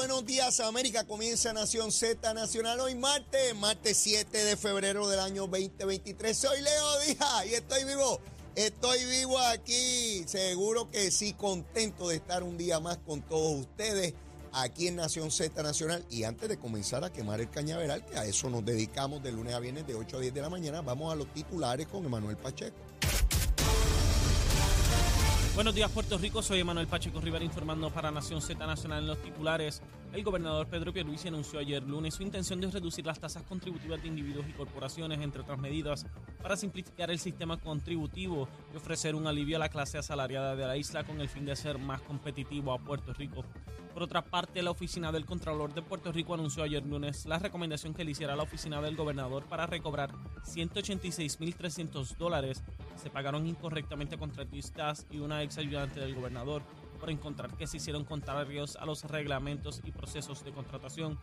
Buenos días América, comienza Nación Z Nacional hoy martes, martes 7 de febrero del año 2023. Soy Leo Díaz y estoy vivo, estoy vivo aquí, seguro que sí, contento de estar un día más con todos ustedes aquí en Nación Z Nacional. Y antes de comenzar a quemar el cañaveral, que a eso nos dedicamos de lunes a viernes de 8 a 10 de la mañana, vamos a los titulares con Emanuel Pacheco. Buenos días, Puerto Rico. Soy Emanuel Pacheco Rivera informando para Nación Z Nacional en los titulares. El gobernador Pedro Pierluisi anunció ayer lunes su intención de reducir las tasas contributivas de individuos y corporaciones, entre otras medidas, para simplificar el sistema contributivo y ofrecer un alivio a la clase asalariada de la isla con el fin de hacer más competitivo a Puerto Rico. Por otra parte, la oficina del Contralor de Puerto Rico anunció ayer lunes la recomendación que le hiciera a la oficina del gobernador para recobrar 186.300 dólares que se pagaron incorrectamente a contratistas y una ex ayudante del gobernador por encontrar que se hicieron contrarios a los reglamentos y procesos de contratación.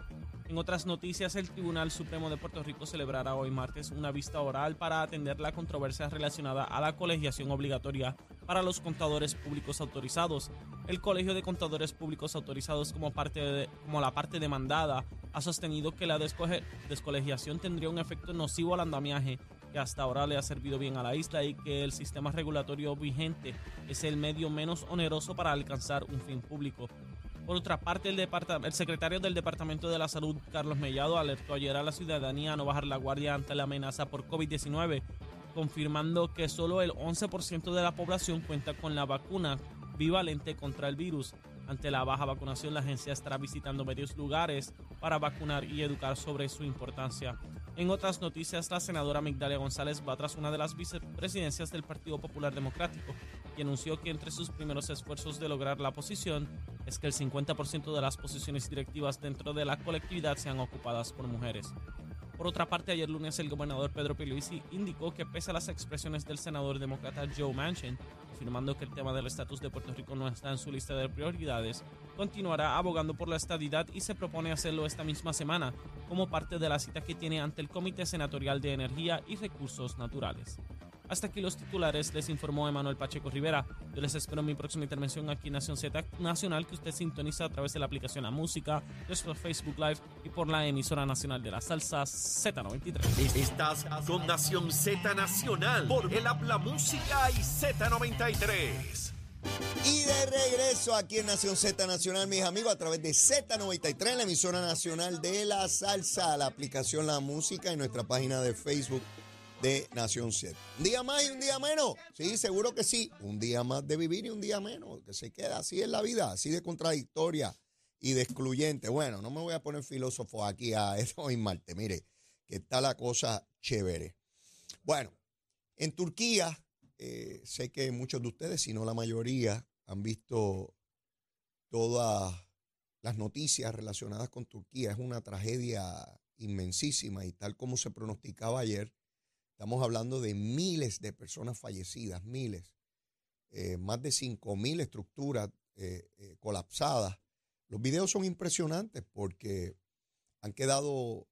En otras noticias, el Tribunal Supremo de Puerto Rico celebrará hoy martes una vista oral para atender la controversia relacionada a la colegiación obligatoria para los contadores públicos autorizados. El Colegio de Contadores Públicos Autorizados como, parte de- como la parte demandada ha sostenido que la descolegiación tendría un efecto nocivo al andamiaje que hasta ahora le ha servido bien a la isla y que el sistema regulatorio vigente es el medio menos oneroso para alcanzar un fin público. Por otra parte, el, el secretario del Departamento de la Salud, Carlos Mellado, alertó ayer a la ciudadanía a no bajar la guardia ante la amenaza por COVID-19, confirmando que solo el 11% de la población cuenta con la vacuna bivalente contra el virus. Ante la baja vacunación, la agencia estará visitando varios lugares para vacunar y educar sobre su importancia. En otras noticias, la senadora Migdalia González va tras una de las vicepresidencias del Partido Popular Democrático y anunció que entre sus primeros esfuerzos de lograr la posición es que el 50% de las posiciones directivas dentro de la colectividad sean ocupadas por mujeres. Por otra parte, ayer lunes el gobernador Pedro Pierluisi indicó que pese a las expresiones del senador demócrata Joe Manchin, afirmando que el tema del estatus de Puerto Rico no está en su lista de prioridades, continuará abogando por la estadidad y se propone hacerlo esta misma semana como parte de la cita que tiene ante el Comité Senatorial de Energía y Recursos Naturales. Hasta aquí los titulares, les informó Emanuel Pacheco Rivera. Yo les espero en mi próxima intervención aquí en Nación Z Nacional, que usted sintoniza a través de la aplicación La Música, nuestro Facebook Live y por la emisora nacional de la salsa Z93. Estás con Nación Z Nacional por el Habla Música y Z93. Y de regreso aquí en Nación Z Nacional, mis amigos, a través de Z93, la emisora nacional de la salsa, la aplicación La Música y nuestra página de Facebook de Nación Z. Un día más y un día menos. Sí, seguro que sí. Un día más de vivir y un día menos. Que se queda así en la vida, así de contradictoria y de excluyente. Bueno, no me voy a poner filósofo aquí a esto hoy Marte. Mire, que está la cosa chévere. Bueno, en Turquía, eh, sé que muchos de ustedes, si no la mayoría, han visto todas las noticias relacionadas con Turquía. Es una tragedia inmensísima y tal como se pronosticaba ayer, estamos hablando de miles de personas fallecidas, miles, eh, más de 5 mil estructuras eh, eh, colapsadas. Los videos son impresionantes porque han quedado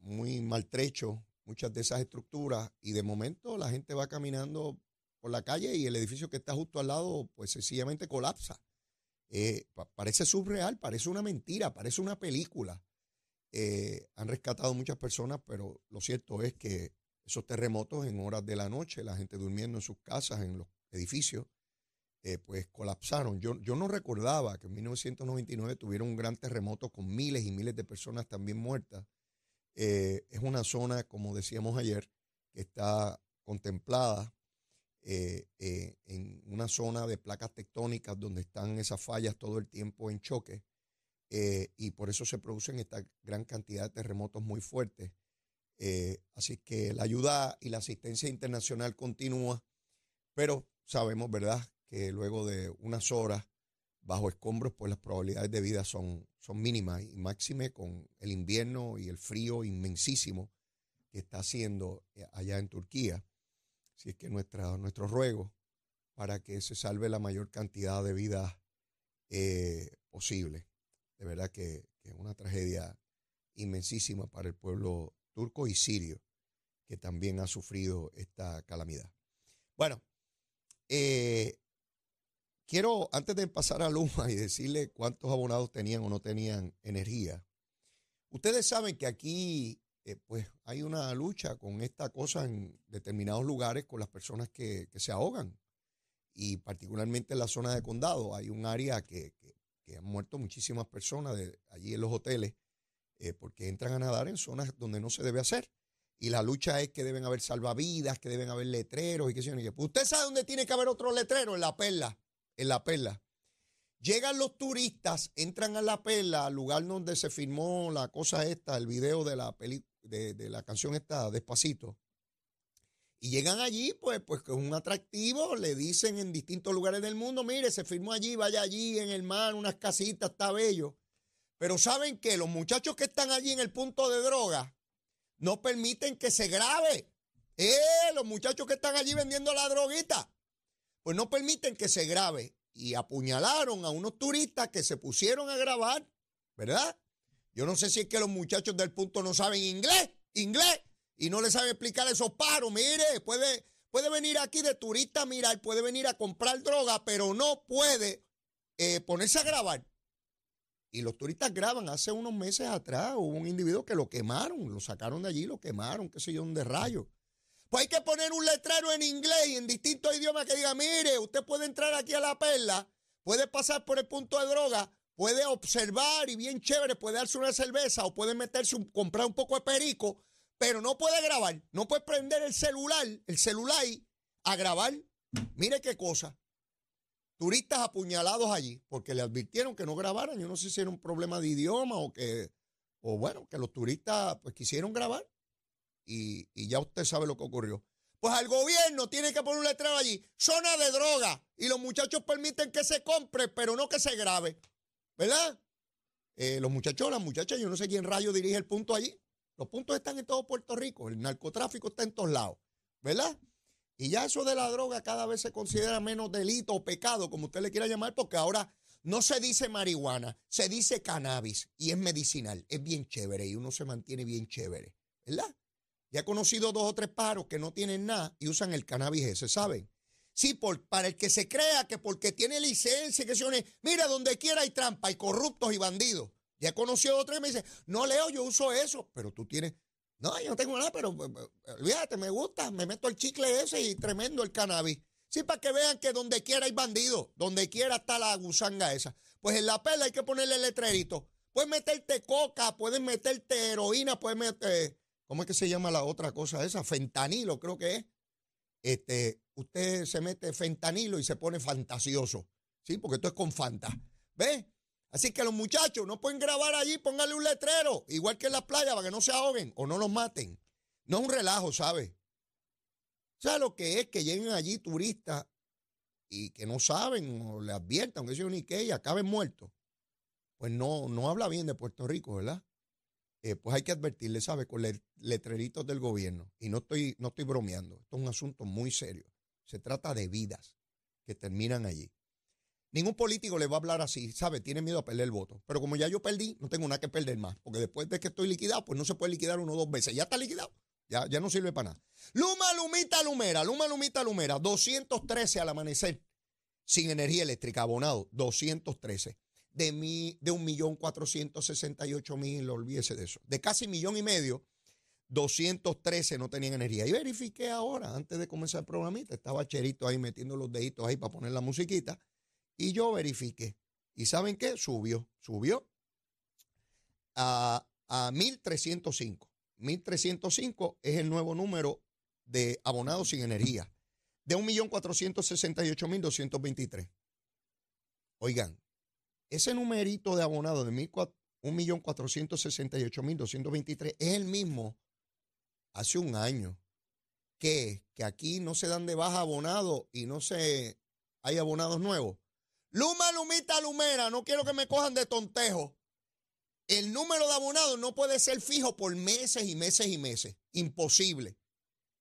muy maltrechos muchas de esas estructuras y de momento la gente va caminando por la calle y el edificio que está justo al lado pues sencillamente colapsa. Eh, pa- parece surreal, parece una mentira, parece una película. Eh, han rescatado muchas personas, pero lo cierto es que esos terremotos en horas de la noche, la gente durmiendo en sus casas, en los edificios, eh, pues colapsaron. Yo, yo no recordaba que en 1999 tuvieron un gran terremoto con miles y miles de personas también muertas. Eh, es una zona, como decíamos ayer, que está contemplada eh, eh, en una zona de placas tectónicas donde están esas fallas todo el tiempo en choque eh, y por eso se producen esta gran cantidad de terremotos muy fuertes. Así que la ayuda y la asistencia internacional continúa, pero sabemos, ¿verdad?, que luego de unas horas bajo escombros, pues las probabilidades de vida son, son mínimas y máxime con el invierno y el frío inmensísimo que está haciendo allá en Turquía. Así es que nuestra, nuestro ruego para que se salve la mayor cantidad de vidas eh, posible. De verdad que, es una tragedia inmensísima para el pueblo turco y sirio, que también ha sufrido esta calamidad. Bueno, eh, quiero, antes de pasar a Luma y decirle cuántos abonados tenían o no tenían energía, ustedes saben que aquí eh, pues hay una lucha con esta cosa en determinados lugares con las personas que, se ahogan. Y particularmente en la zona de condado hay un área que, han muerto muchísimas personas allí en los hoteles eh, porque entran a nadar en zonas donde no se debe hacer. Y la lucha es que deben haber salvavidas, que deben haber letreros y qué sé yo. Pues usted sabe dónde tiene que haber otro letrero, en la perla, en la perla. Llegan los turistas, entran a la perla, al lugar donde se filmó la cosa esta, el video de la película de, la canción esta, Despacito. Y llegan allí, pues, pues con un atractivo, le dicen en distintos lugares del mundo, mire, se firmó allí, vaya allí en el mar, unas casitas, está bello. Pero saben que los muchachos que están allí en el punto de droga no permiten que se grabe. Eh, los muchachos que están allí vendiendo la droguita, pues no permiten que se grabe. Y apuñalaron a unos turistas que se pusieron a grabar, ¿verdad? Yo no sé si es que los muchachos del punto no saben inglés, inglés, y no les saben explicar esos paros. Mire, puede, puede venir aquí de turista a mirar, puede venir a comprar droga, pero no puede eh, ponerse a grabar. Y los turistas graban. Hace unos meses atrás hubo un individuo que lo quemaron, lo sacaron de allí, lo quemaron, qué sé yo, de rayo. Pues hay que poner un letrero en inglés y en distintos idiomas que diga, mire, usted puede entrar aquí a la perla, puede pasar por el punto de droga, puede observar y bien chévere, puede darse una cerveza o puede meterse, comprar un poco de perico, pero no puede grabar, no puede prender el celular, el celular a grabar. Mire qué cosa. Turistas apuñalados allí porque le advirtieron que no grabaran. Yo no sé si era un problema de idioma o que, o bueno, que los turistas pues quisieron grabar y, y ya usted sabe lo que ocurrió. Pues al gobierno tiene que poner un letrero allí, zona de droga, y los muchachos permiten que se compre, pero no que se grabe. ¿Verdad? Eh, los muchachos, las muchachas, yo no sé quién rayo dirige el punto allí. Los puntos están en todo Puerto Rico, el narcotráfico está en todos lados, ¿verdad? Y ya eso de la droga cada vez se considera menos delito o pecado, como usted le quiera llamar, porque ahora no se dice marihuana, se dice cannabis y es medicinal, es bien chévere y uno se mantiene bien chévere, ¿verdad? Ya he conocido dos o tres paros que no tienen nada y usan el cannabis ese, ¿saben? Sí, por, para el que se crea que porque tiene licencia, que se mira, donde quiera hay trampa, hay corruptos y bandidos. Ya he conocido otro que me dice, no leo, yo uso eso, pero tú tienes, no, yo no tengo nada, pero eh, eh, olvídate, me gusta, me meto el chicle ese y tremendo el cannabis. Sí, para que vean que donde quiera hay bandidos, donde quiera está la gusanga esa. Pues en la perla hay que ponerle letrerito. Puedes meterte coca, puedes meterte heroína, puedes meter, ¿cómo es que se llama la otra cosa esa? Fentanilo, creo que es este, usted se mete fentanilo y se pone fantasioso, ¿sí? Porque esto es con Fanta. ¿Ve? Así que los muchachos no pueden grabar allí, pónganle un letrero, igual que en la playa, para que no se ahoguen o no los maten. No es un relajo, ¿sabe? ¿Sabe lo que es que lleguen allí turistas y que no saben o le adviertan que es ni qué y acaben muertos? Pues no, no habla bien de Puerto Rico, ¿verdad? Eh, pues hay que advertirle, ¿sabe? Con letreritos del gobierno. Y no estoy, no estoy bromeando. Esto es un asunto muy serio. Se trata de vidas que terminan allí. Ningún político le va a hablar así, ¿sabe? Tiene miedo a perder el voto. Pero como ya yo perdí, no tengo nada que perder más. Porque después de que estoy liquidado, pues no se puede liquidar uno o dos veces. Ya está liquidado. Ya, ya no sirve para nada. Luma, Lumita, Lumera. Luma, Lumita, Lumera. 213 al amanecer. Sin energía eléctrica, abonado. 213 de, mi, de un millón cuatrocientos sesenta y ocho mil, olvídese de eso. De casi millón y medio, 213 no tenían energía. Y verifiqué ahora, antes de comenzar el programita, estaba Cherito ahí metiendo los deditos ahí para poner la musiquita. Y yo verifiqué. ¿Y saben qué? Subió, subió a, a 1305. 1305 es el nuevo número de abonados sin energía. De 1.468.223. Oigan, ese numerito de abonado de 1.468.223 es el mismo hace un año. Que, que aquí no se dan de baja abonado y no se, hay abonados nuevos. Luma, Lumita, Lumera, no quiero que me cojan de tontejo. El número de abonados no puede ser fijo por meses y meses y meses. Imposible.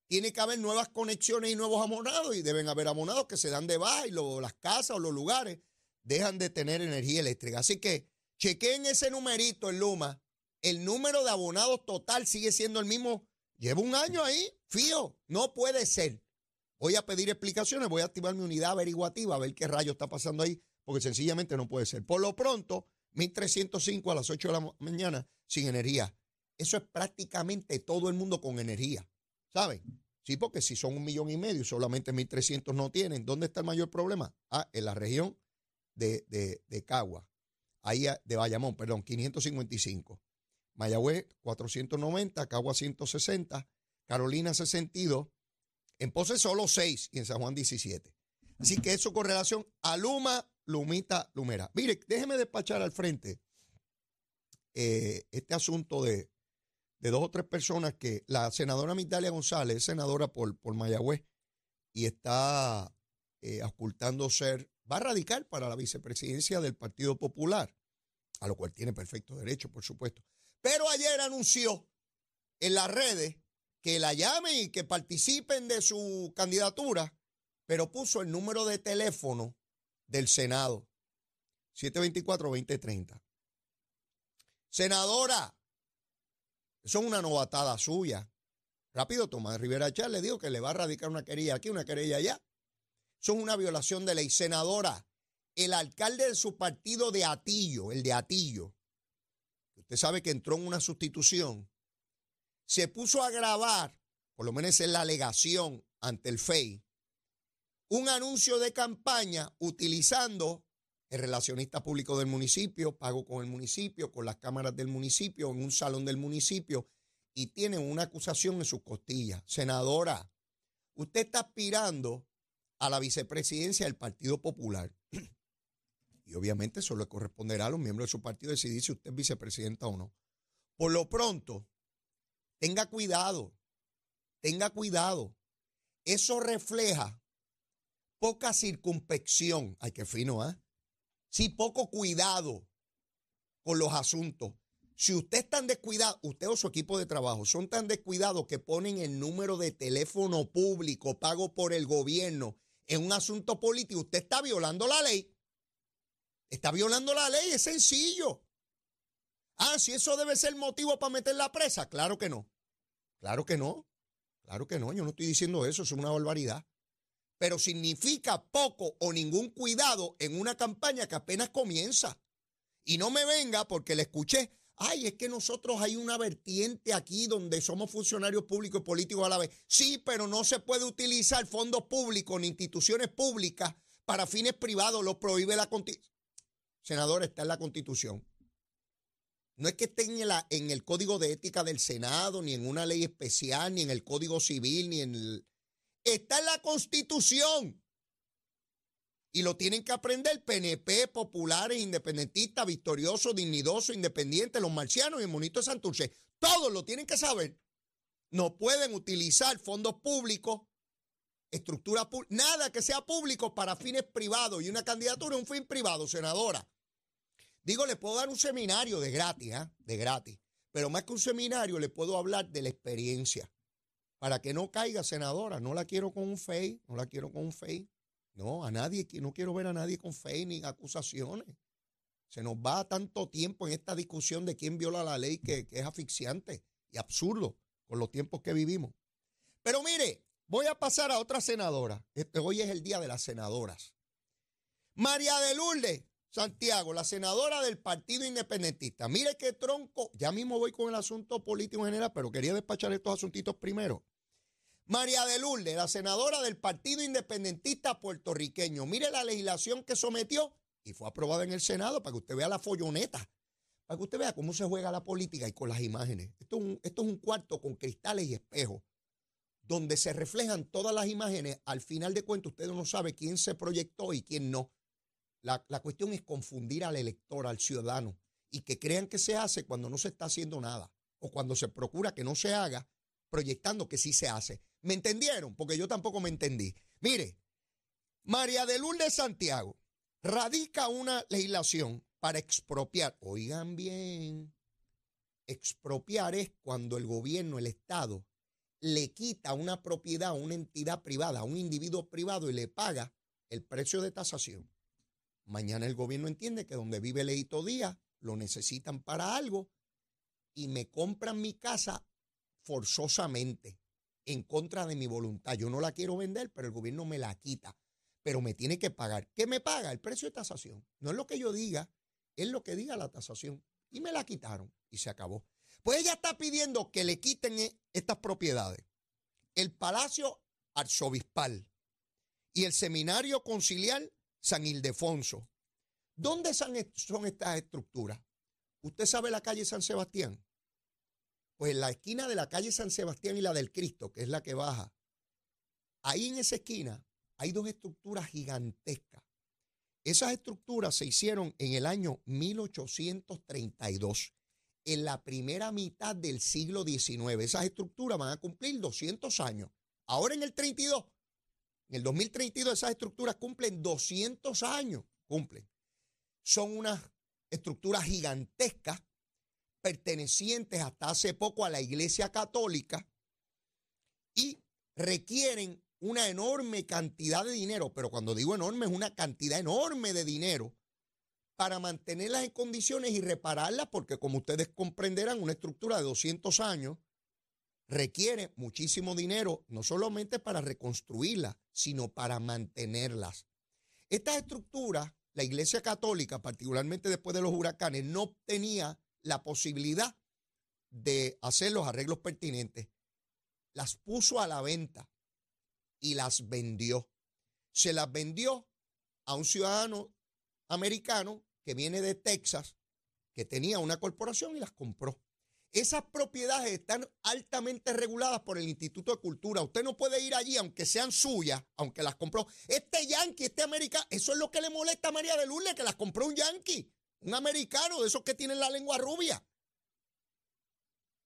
Tiene que haber nuevas conexiones y nuevos abonados y deben haber abonados que se dan de baja y las casas o los lugares dejan de tener energía eléctrica. Así que chequeen ese numerito en Luma. El número de abonados total sigue siendo el mismo. Llevo un año ahí, fijo. No puede ser. Voy a pedir explicaciones, voy a activar mi unidad averiguativa a ver qué rayo está pasando ahí, porque sencillamente no puede ser. Por lo pronto, 1305 a las 8 de la mañana sin energía. Eso es prácticamente todo el mundo con energía. ¿Saben? Sí, porque si son un millón y medio, solamente 1.300 no tienen. ¿Dónde está el mayor problema? Ah, en la región de, de, Cagua. Ahí ah, de Bayamón, perdón, 555. Mayagüez 490, Cagua 160, Carolina 62, en Pose solo 6 y en San Juan 17. Así que eso con relación a Luma, Lumita, Lumera. Mire, déjeme despachar al frente eh, este asunto de, de dos o tres personas que la senadora Mitalia González es senadora por, por Mayagüez y está eh, ocultando ser, va a radicar para la vicepresidencia del Partido Popular, a lo cual tiene perfecto derecho, por supuesto. Pero ayer anunció en las redes que la llamen y que participen de su candidatura, pero puso el número de teléfono del Senado, 724-2030. Senadora, eso es una novatada suya. Rápido, Tomás Rivera Chávez le dijo que le va a radicar una querella aquí, una querella allá. Eso es una violación de ley. Senadora, el alcalde de su partido de Atillo, el de Atillo, usted sabe que entró en una sustitución, se puso a grabar, por lo menos en la alegación ante el FEI, un anuncio de campaña utilizando el relacionista público del municipio, pago con el municipio, con las cámaras del municipio, en un salón del municipio, y tienen una acusación en sus costillas. Senadora, usted está aspirando a la vicepresidencia del Partido Popular. Y obviamente eso le corresponderá a los miembros de su partido decidir si usted es vicepresidenta o no. Por lo pronto, tenga cuidado, tenga cuidado. Eso refleja poca circunspección. Ay, qué fino, ¿ah? Sí, poco cuidado con los asuntos. Si usted es tan descuidado, usted o su equipo de trabajo son tan descuidados que ponen el número de teléfono público pago por el gobierno en un asunto político, usted está violando la ley. Está violando la ley, es sencillo. Ah, si eso debe ser motivo para meter la presa, claro que no. Claro que no. Claro que no, yo no estoy diciendo eso, es una barbaridad pero significa poco o ningún cuidado en una campaña que apenas comienza. Y no me venga porque le escuché, ay, es que nosotros hay una vertiente aquí donde somos funcionarios públicos y políticos a la vez. Sí, pero no se puede utilizar fondos públicos ni instituciones públicas para fines privados, lo prohíbe la Constitución. Senador, está en la Constitución. No es que esté en, el Código de Ética del Senado, ni en una ley especial, ni en el Código Civil, ni en el, Está en la Constitución. Y lo tienen que aprender PNP, populares, independentistas, victoriosos, dignidosos, independientes, los marcianos y el monito de Santurce. Todos lo tienen que saber. No pueden utilizar fondos públicos, estructura pública, nada que sea público para fines privados. Y una candidatura es un fin privado, senadora. Digo, le puedo dar un seminario de gratis, ¿eh? de gratis. Pero más que un seminario, le puedo hablar de la experiencia para que no caiga senadora. No la quiero con un fey, no la quiero con un fey. No, a nadie, no quiero ver a nadie con fey ni acusaciones. Se nos va tanto tiempo en esta discusión de quién viola la ley que, es asfixiante y absurdo con los tiempos que vivimos. Pero mire, voy a pasar a otra senadora. Este, hoy es el día de las senadoras. María de Lourdes Santiago, la senadora del Partido Independentista. Mire qué tronco. Ya mismo voy con el asunto político en general, pero quería despachar estos asuntitos primero. María de Lourdes, la senadora del Partido Independentista puertorriqueño. Mire la legislación que sometió y fue aprobada en el Senado para que usted vea la folloneta, para que usted vea cómo se juega la política y con las imágenes. Esto es un, esto es un cuarto con cristales y espejos, donde se reflejan todas las imágenes. Al final de cuentas, usted no sabe quién se proyectó y quién no. La, la cuestión es confundir al elector, al ciudadano, y que crean que se hace cuando no se está haciendo nada, o cuando se procura que no se haga, proyectando que sí se hace. ¿Me entendieron? Porque yo tampoco me entendí. Mire, María de Lourdes Santiago radica una legislación para expropiar. Oigan bien, expropiar es cuando el gobierno, el Estado, le quita una propiedad a una entidad privada, a un individuo privado y le paga el precio de tasación. Mañana el gobierno entiende que donde vive Leito Díaz lo necesitan para algo y me compran mi casa forzosamente, en contra de mi voluntad. Yo no la quiero vender, pero el gobierno me la quita. Pero me tiene que pagar. ¿Qué me paga? El precio de tasación. No es lo que yo diga, es lo que diga la tasación. Y me la quitaron y se acabó. Pues ella está pidiendo que le quiten e, estas propiedades. El Palacio Arzobispal y el Seminario Conciliar San Ildefonso. ¿Dónde son estas estructuras? ¿Usted sabe la calle San Sebastián? Pues en la esquina de la calle San Sebastián y la del Cristo, que es la que baja, ahí en esa esquina hay dos estructuras gigantescas. Esas estructuras se hicieron en el año 1832, en la primera mitad del siglo XIX. Esas estructuras van a cumplir 200 años. Ahora en el 32, en el 2032, esas estructuras cumplen 200 años. Cumplen. Son unas estructuras gigantescas pertenecientes hasta hace poco a la Iglesia Católica y requieren una enorme cantidad de dinero, pero cuando digo enorme es una cantidad enorme de dinero para mantenerlas en condiciones y repararlas, porque como ustedes comprenderán, una estructura de 200 años requiere muchísimo dinero, no solamente para reconstruirlas, sino para mantenerlas. Estas estructuras, la Iglesia Católica, particularmente después de los huracanes, no tenía la posibilidad de hacer los arreglos pertinentes. Las puso a la venta y las vendió. Se las vendió a un ciudadano americano que viene de Texas, que tenía una corporación y las compró. Esas propiedades están altamente reguladas por el Instituto de Cultura. Usted no puede ir allí, aunque sean suyas, aunque las compró. Este yankee, este americano, eso es lo que le molesta a María de Lourdes, que las compró un yankee, un americano de esos que tienen la lengua rubia.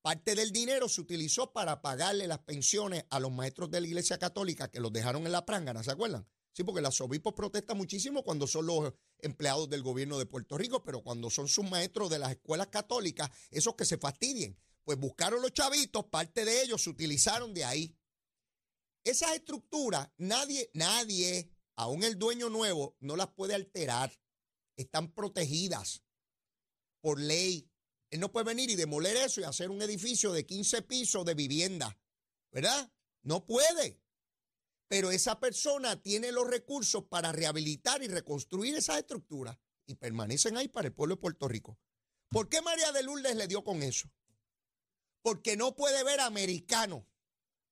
Parte del dinero se utilizó para pagarle las pensiones a los maestros de la Iglesia Católica que los dejaron en la prángana, ¿se acuerdan? Sí, porque los obispos protestan muchísimo cuando son los empleados del gobierno de Puerto Rico, pero cuando son sus maestros de las escuelas católicas, esos que se fastidien, pues buscaron los chavitos, parte de ellos se utilizaron de ahí. Esas estructuras, nadie, nadie, aún el dueño nuevo, no las puede alterar. Están protegidas por ley. Él no puede venir y demoler eso y hacer un edificio de 15 pisos de vivienda, ¿verdad? No puede pero esa persona tiene los recursos para rehabilitar y reconstruir esas estructuras y permanecen ahí para el pueblo de Puerto Rico. ¿Por qué María de Lourdes le dio con eso? Porque no puede ver americanos,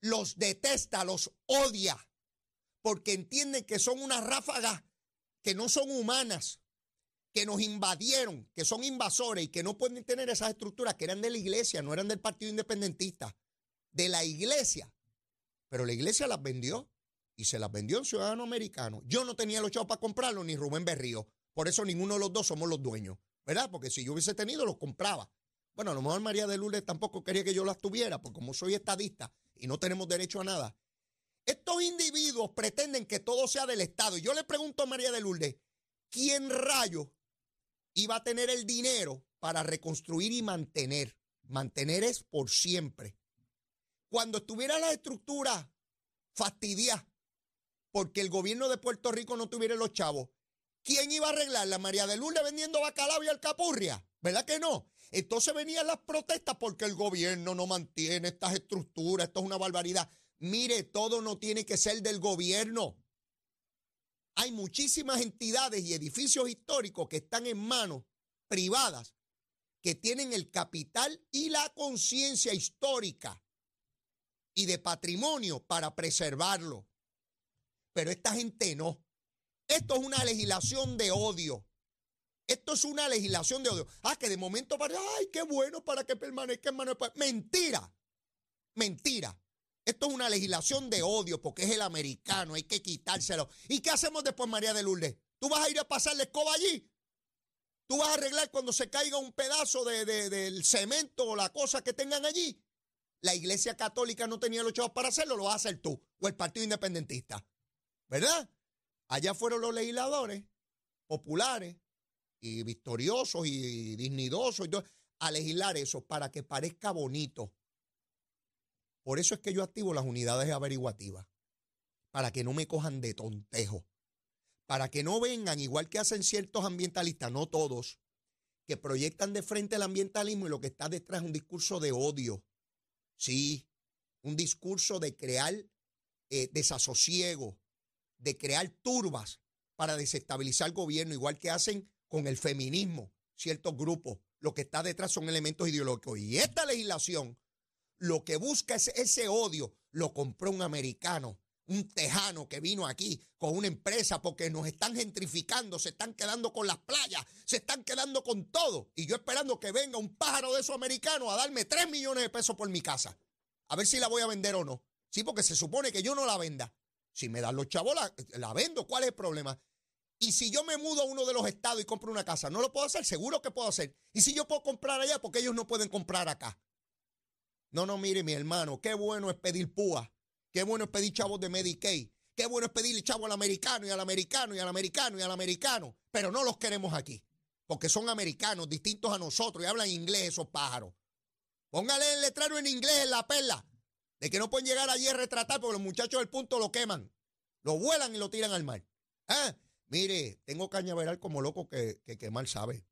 los detesta, los odia, porque entienden que son unas ráfagas que no son humanas, que nos invadieron, que son invasores y que no pueden tener esas estructuras que eran de la iglesia, no eran del Partido Independentista, de la iglesia. Pero la iglesia las vendió y se las vendió un ciudadano americano. Yo no tenía los chavos para comprarlo, ni Rubén Berrío. Por eso ninguno de los dos somos los dueños, ¿verdad? Porque si yo hubiese tenido, los compraba. Bueno, a lo mejor María de Lourdes tampoco quería que yo las tuviera, porque como soy estadista y no tenemos derecho a nada. Estos individuos pretenden que todo sea del Estado. Y yo le pregunto a María de Lourdes, ¿quién rayo iba a tener el dinero para reconstruir y mantener? Mantener es por siempre. Cuando estuviera la estructura fastidiada, porque el gobierno de Puerto Rico no tuviera los chavos. ¿Quién iba a arreglar? ¿La María de Lourdes vendiendo bacalao y alcapurria? ¿Verdad que no? Entonces venían las protestas porque el gobierno no mantiene estas estructuras, esto es una barbaridad. Mire, todo no tiene que ser del gobierno. Hay muchísimas entidades y edificios históricos que están en manos privadas que tienen el capital y la conciencia histórica y de patrimonio para preservarlo. Pero esta gente no. Esto es una legislación de odio. Esto es una legislación de odio. Ah, que de momento parece, ay, qué bueno para que permanezca en manos Mentira. Mentira. Esto es una legislación de odio porque es el americano, hay que quitárselo. ¿Y qué hacemos después, María de Lourdes? ¿Tú vas a ir a pasar la escoba allí? ¿Tú vas a arreglar cuando se caiga un pedazo de, del cemento o la cosa que tengan allí? La iglesia católica no tenía los chavos para hacerlo, lo vas a hacer tú o el Partido Independentista. ¿verdad? Allá fueron los legisladores populares y victoriosos y dignidosos y todo, a legislar eso para que parezca bonito. Por eso es que yo activo las unidades averiguativas, para que no me cojan de tontejo, para que no vengan, igual que hacen ciertos ambientalistas, no todos, que proyectan de frente el ambientalismo y lo que está detrás es un discurso de odio. Sí, un discurso de crear eh, desasosiego, de crear turbas para desestabilizar el gobierno, igual que hacen con el feminismo, ciertos grupos. Lo que está detrás son elementos ideológicos. Y esta legislación lo que busca es ese odio. Lo compró un americano, un tejano que vino aquí con una empresa porque nos están gentrificando, se están quedando con las playas, se están quedando con todo. Y yo esperando que venga un pájaro de esos americanos a darme 3 millones de pesos por mi casa. A ver si la voy a vender o no. Sí, porque se supone que yo no la venda. Si me dan los chavos, la, la vendo. ¿Cuál es el problema? Y si yo me mudo a uno de los estados y compro una casa, ¿no lo puedo hacer? Seguro que puedo hacer. Y si yo puedo comprar allá, porque ellos no pueden comprar acá. No, no, mire, mi hermano, qué bueno es pedir púa. Qué bueno es pedir chavos de Medicaid. Qué bueno es pedirle chavo al americano y al americano y al americano y al americano. Pero no los queremos aquí. Porque son americanos, distintos a nosotros y hablan inglés esos pájaros. Póngale el letrero en inglés en la perla. De que no pueden llegar allí a retratar porque los muchachos del punto lo queman. Lo vuelan y lo tiran al mar. ¿Ah? Mire, tengo cañaveral como loco que, que, que mal sabe.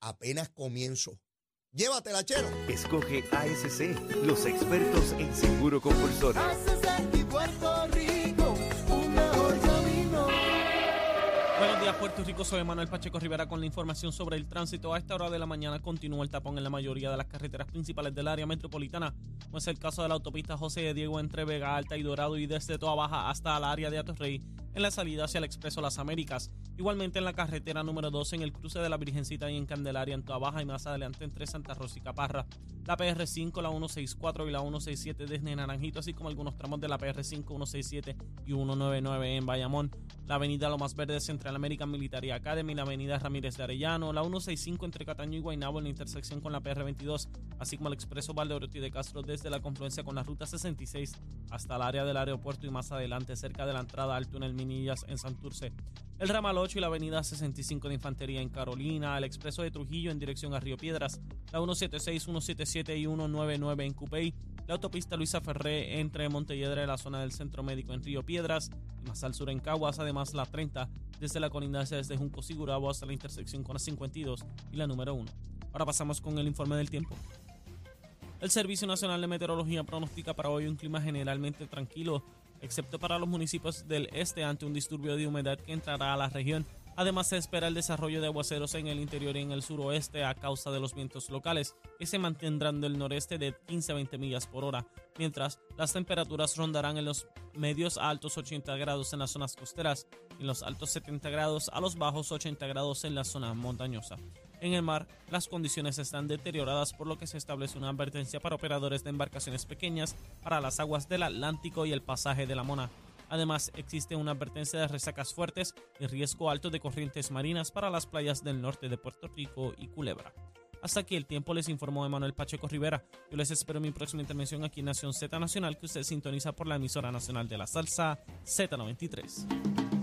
Apenas comienzo. Llévatela, chero. Escoge ASC, los expertos en seguro compulsorio. Buenos días, Puerto Rico. Soy Manuel Pacheco Rivera con la información sobre el tránsito. A esta hora de la mañana continúa el tapón en la mayoría de las carreteras principales del área metropolitana, como es el caso de la autopista José de Diego entre Vega Alta y Dorado y desde Toa Baja hasta el área de Atorrey en la salida hacia el Expreso Las Américas. Igualmente en la carretera número 12 en el cruce de la Virgencita y en Candelaria en Toa Baja y más adelante entre Santa Rosa y Caparra. La PR5, la 164 y la 167 desde Naranjito, así como algunos tramos de la PR5, 167 y 199 en Bayamón. La avenida Lo Más Verde Central American Military Academy, la avenida Ramírez de Arellano, la 165 entre Cataño y Guaynabo en la intersección con la PR22, así como el expreso Valdeoroti de Castro desde la confluencia con la ruta 66 hasta el área del aeropuerto y más adelante cerca de la entrada al túnel Minillas en Santurce. El ramal 8 y la avenida 65 de Infantería en Carolina, el expreso de Trujillo en dirección a Río Piedras, la 176, 177 y 199 en Cupey, la autopista Luisa Ferré entre Montelledra y la zona del Centro Médico en Río Piedras, y más al sur en Caguas, además la 30 desde la colindancia desde Junco Sigurabo hasta la intersección con la 52 y la número 1. Ahora pasamos con el informe del tiempo. El Servicio Nacional de Meteorología pronostica para hoy un clima generalmente tranquilo excepto para los municipios del este ante un disturbio de humedad que entrará a la región. Además, se espera el desarrollo de aguaceros en el interior y en el suroeste a causa de los vientos locales, que se mantendrán del noreste de 15 a 20 millas por hora, mientras las temperaturas rondarán en los medios a altos 80 grados en las zonas costeras en los altos 70 grados a los bajos 80 grados en la zona montañosa. En el mar, las condiciones están deterioradas por lo que se establece una advertencia para operadores de embarcaciones pequeñas para las aguas del Atlántico y el pasaje de la Mona. Además, existe una advertencia de resacas fuertes y riesgo alto de corrientes marinas para las playas del norte de Puerto Rico y Culebra. Hasta aquí el tiempo les informó Emanuel Pacheco Rivera. Yo les espero mi próxima intervención aquí en Nación Z Nacional que usted sintoniza por la emisora nacional de la salsa Z93.